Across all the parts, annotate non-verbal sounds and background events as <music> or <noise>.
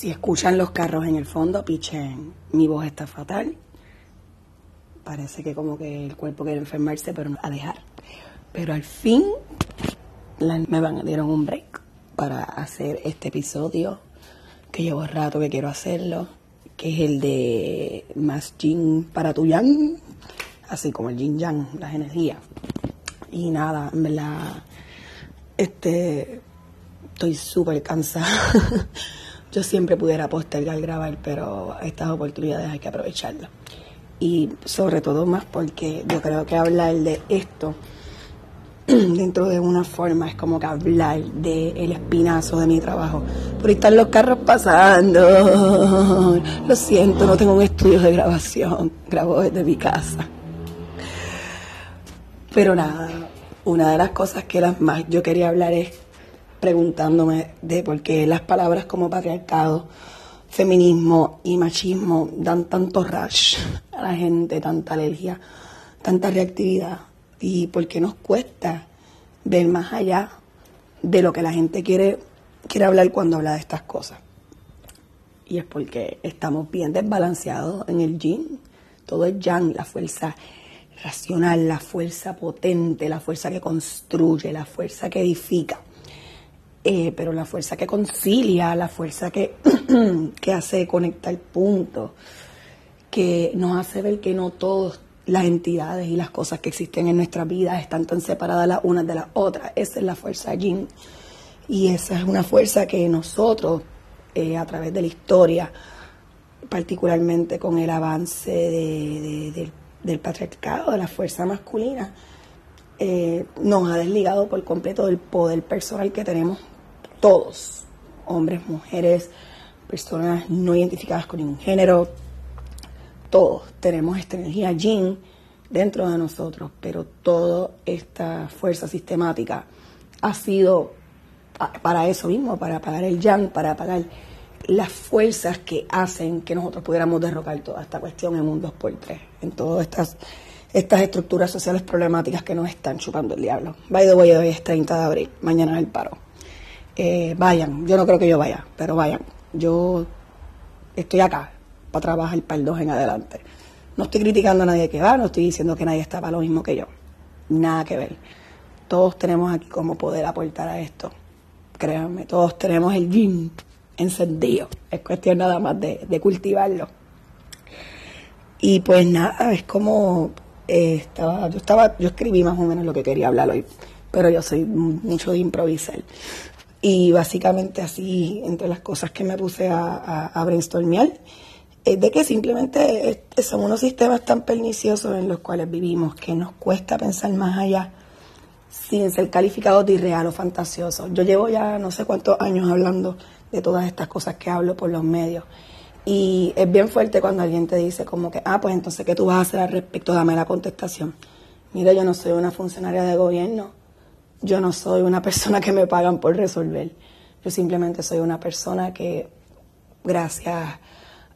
Si escuchan los carros en el fondo, pichen, mi voz está fatal. Parece que como que el cuerpo quiere enfermarse, pero no a dejar. Pero al fin me van dieron un break para hacer este episodio que llevo rato que quiero hacerlo, que es el de más yin para tu yang, así como el yin yang, las energías. Y nada, en verdad, este, estoy súper cansada. <laughs> Yo siempre pudiera postergar grabar, pero estas oportunidades hay que aprovecharlas. Y sobre todo más porque yo creo que hablar de esto <clears throat> dentro de una forma es como que hablar del el espinazo de mi trabajo. Por ahí están los carros pasando. <laughs> Lo siento, no tengo un estudio de grabación. Grabo desde mi casa. Pero nada, una de las cosas que las más yo quería hablar es preguntándome de por qué las palabras como patriarcado, feminismo y machismo dan tanto rush a la gente, tanta alergia, tanta reactividad y por qué nos cuesta ver más allá de lo que la gente quiere, quiere hablar cuando habla de estas cosas. Y es porque estamos bien desbalanceados en el yin. Todo es yang, la fuerza racional, la fuerza potente, la fuerza que construye, la fuerza que edifica. Eh, pero la fuerza que concilia, la fuerza que, <clears throat> que hace conectar puntos, que nos hace ver que no todas las entidades y las cosas que existen en nuestra vida están tan separadas las unas de las otras. Esa es la fuerza yin. Y esa es una fuerza que nosotros, eh, a través de la historia, particularmente con el avance del patriarcado, de la fuerza masculina, eh, nos ha desligado por completo del poder personal que tenemos todos, hombres, mujeres, personas no identificadas con ningún género, todos tenemos esta energía yin dentro de nosotros, pero toda esta fuerza sistemática ha sido para eso mismo, para apagar el yang, para apagar las fuerzas que hacen que nosotros pudiéramos derrocar toda esta cuestión en un 2x3, en todas estas, estas estructuras sociales problemáticas que nos están chupando el diablo. By the way, hoy es 30 de abril, mañana es el paro. Eh, vayan, yo no creo que yo vaya, pero vayan. Yo estoy acá para trabajar para el 2 en adelante. No estoy criticando a nadie que va, no estoy diciendo que nadie está para lo mismo que yo. Nada que ver. Todos tenemos aquí como poder aportar a esto. Créanme, todos tenemos el gym encendido. Es cuestión nada más de, cultivarlo. Y pues nada, es como eh, estaba, yo estaba, yo escribí más o menos lo que quería hablar hoy, pero yo soy mucho de improvisar. Y básicamente así, entre las cosas que me puse a, a, brainstormear, es de que simplemente son unos sistemas tan perniciosos en los cuales vivimos que nos cuesta pensar más allá sin ser calificados de irreal o fantasioso. Yo llevo ya no sé cuántos años hablando de todas estas cosas que hablo por los medios. Y es bien fuerte cuando alguien te dice como que, ah, pues entonces, ¿qué tú vas a hacer al respecto? Dame la contestación. Mira, yo no soy una funcionaria de gobierno yo no soy una persona que me pagan por resolver. Yo simplemente soy una persona que, gracias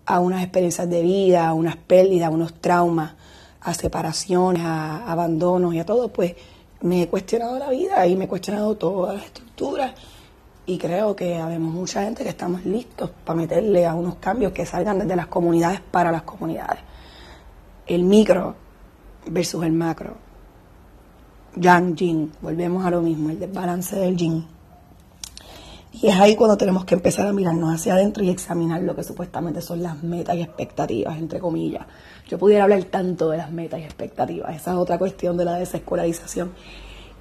a unas experiencias de vida, a unas pérdidas, a unos traumas, a separaciones, a abandonos y a todo, pues me he cuestionado la vida y me he cuestionado todas las estructuras. Y creo que habemos mucha gente que estamos listos para meterle a unos cambios que salgan desde las comunidades para las comunidades. El micro versus el macro Yang Yin, volvemos a lo mismo, el desbalance del Yin. Y es ahí cuando tenemos que empezar a mirarnos hacia adentro y examinar lo que supuestamente son las metas y expectativas, entre comillas. Yo pudiera hablar tanto de las metas y expectativas, esa es otra cuestión de la desescolarización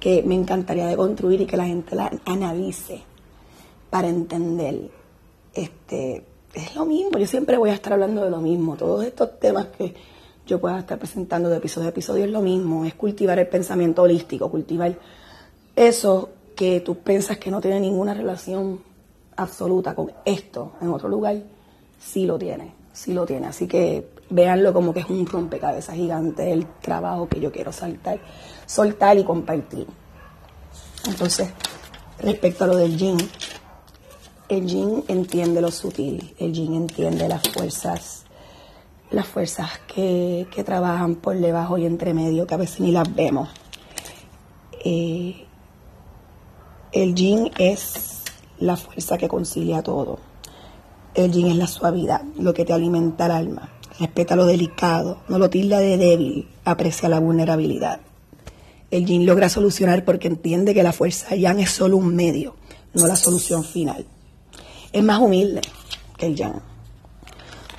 que me encantaría de construir y que la gente la analice para entender. Este, es lo mismo, yo siempre voy a estar hablando de lo mismo, todos estos temas que yo pueda estar presentando de episodio a episodio es lo mismo, es cultivar el pensamiento holístico, cultivar eso que tú piensas que no tiene ninguna relación absoluta con esto en otro lugar, sí lo tiene, sí lo tiene. Así que véanlo como que es un rompecabezas gigante el trabajo que yo quiero saltar, soltar y compartir. Entonces, respecto a lo del yin, el yin entiende lo sutil, el yin entiende las fuerzas las fuerzas que, trabajan por debajo y entre medio, que a veces ni las vemos. Eh, el yin es la fuerza que concilia todo. El yin es la suavidad, lo que te alimenta el alma. Respeta lo delicado, no lo tilda de débil, aprecia la vulnerabilidad. El yin logra solucionar porque entiende que la fuerza yang es solo un medio, no la solución final. Es más humilde que el yang.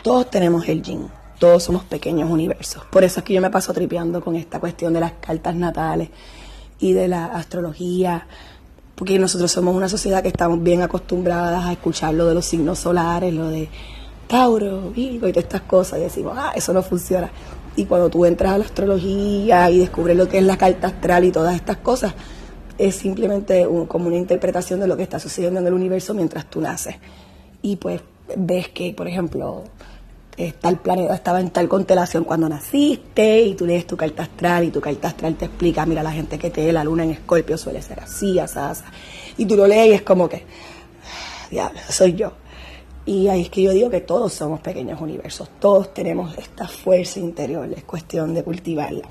Todos tenemos el yin, todos somos pequeños universos. Por eso es que yo me paso tripeando con esta cuestión de las cartas natales y de la astrología, porque nosotros somos una sociedad que estamos bien acostumbradas a escuchar lo de los signos solares, lo de Tauro, Virgo y todas estas cosas, y decimos, ah, eso no funciona. Y cuando tú entras a la astrología y descubres lo que es la carta astral y todas estas cosas, es simplemente como una interpretación de lo que está sucediendo en el universo mientras tú naces. Y pues ves que, por ejemplo, tal planeta estaba en tal constelación cuando naciste y tú lees tu carta astral y tu carta astral te explica, mira, la gente que te la luna en escorpio suele ser así, así, Y tú lo lees y es como que, diablo, soy yo. Y ahí es que yo digo que todos somos pequeños universos, todos tenemos esta fuerza interior, es cuestión de cultivarla.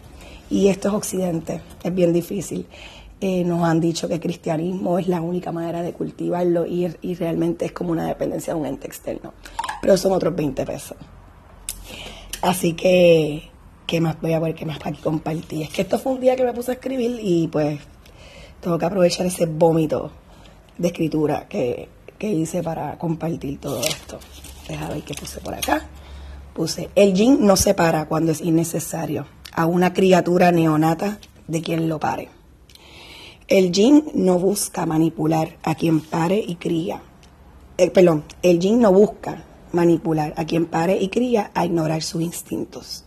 Y esto es Occidente, es bien difícil. Eh, nos han dicho que el cristianismo es la única manera de cultivarlo y, y realmente es como una dependencia de un ente externo. Pero son otros 20 pesos. Así que, ¿qué más voy a ver? ¿Qué más para compartir? Es que esto fue un día que me puse a escribir y pues tengo que aprovechar ese vómito de escritura que, que hice para compartir todo esto. Deja ver qué puse por acá. Puse, el yin no se para cuando es innecesario a una criatura neonata de quien lo pare. El yin no busca manipular a quien pare y cría. Eh, perdón, el yin no busca manipular a quien pare y cría a ignorar sus instintos.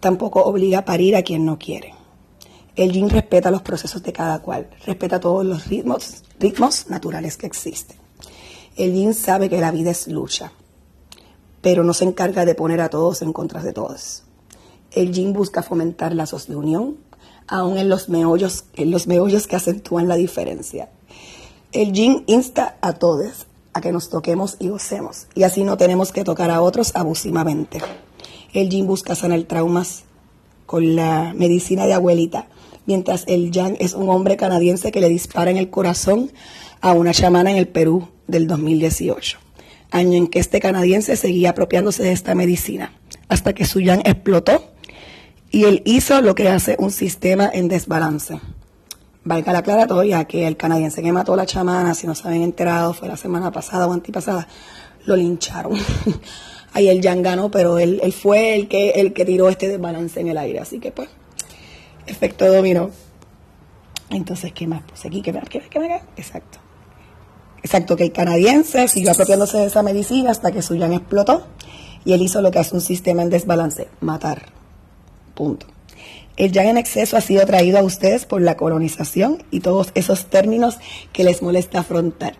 Tampoco obliga a parir a quien no quiere. El yin respeta los procesos de cada cual, respeta todos los ritmos, ritmos naturales que existen. El yin sabe que la vida es lucha, pero no se encarga de poner a todos en contra de todos. El yin busca fomentar lazos de unión, aun en los meollos, en los meollos que acentúan la diferencia. El yin insta a todos a que nos toquemos y gocemos, y así no tenemos que tocar a otros abusivamente. El yin busca sanar traumas con la medicina de abuelita, mientras el yang es un hombre canadiense que le dispara en el corazón a una chamana en el Perú del 2018, año en que este canadiense seguía apropiándose de esta medicina, hasta que su yang explotó y él hizo lo que hace un sistema en desbalance valga la aclaratoria que el canadiense que mató a la chamana, si no se habían enterado, fue la semana pasada o antipasada, lo lincharon. <laughs> Ahí el Jan ganó, pero él, él, fue el que, el que tiró este desbalance en el aire. Así que pues, efecto dominó. Entonces, ¿qué más puse aquí? ¿Qué me, qué, qué Exacto. Exacto, que el canadiense siguió apropiándose de esa medicina hasta que su Jan explotó y él hizo lo que hace un sistema en desbalance, matar. Punto. El yang en exceso ha sido traído a ustedes por la colonización y todos esos términos que les molesta afrontar.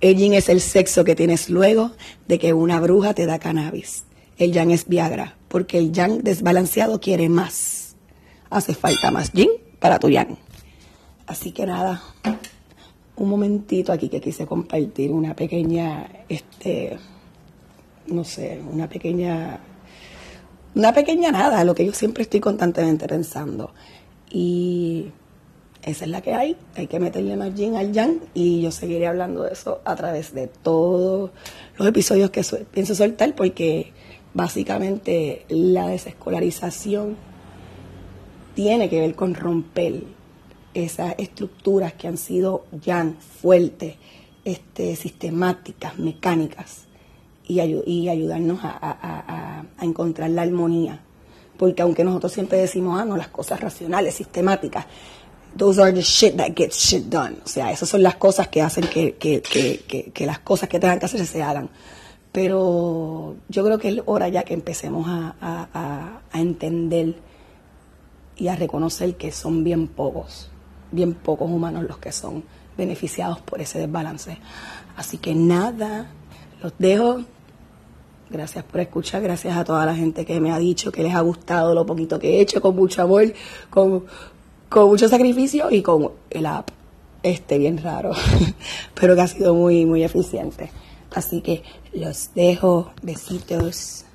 El yin es el sexo que tienes luego de que una bruja te da cannabis. El yang es Viagra, porque el yang desbalanceado quiere más. Hace falta más yin para tu yang. Así que nada, un momentito aquí que quise compartir una pequeña, este, no sé, una pequeña una pequeña nada, lo que yo siempre estoy constantemente pensando. Y esa es la que hay, hay que meterle más yin al yang y yo seguiré hablando de eso a través de todos los episodios que pienso soltar porque básicamente la desescolarización tiene que ver con romper esas estructuras que han sido yang fuertes, este, sistemáticas, mecánicas y, ayudarnos a, encontrar la armonía. Porque aunque nosotros siempre decimos, ah, no, las cosas racionales, sistemáticas, those are the shit that gets shit done. O sea, esas son las cosas que hacen que, las cosas que tengan que hacer se hagan. Pero yo creo que es hora ya que empecemos a entender y a reconocer que son bien pocos, bien pocos humanos los que son beneficiados por ese desbalance. Así que nada, los dejo Gracias por escuchar, gracias a toda la gente que me ha dicho que les ha gustado lo poquito que he hecho, con mucho amor, con, con mucho sacrificio y con el app este bien raro, <laughs> pero que ha sido muy, muy eficiente. Así que los dejo, besitos.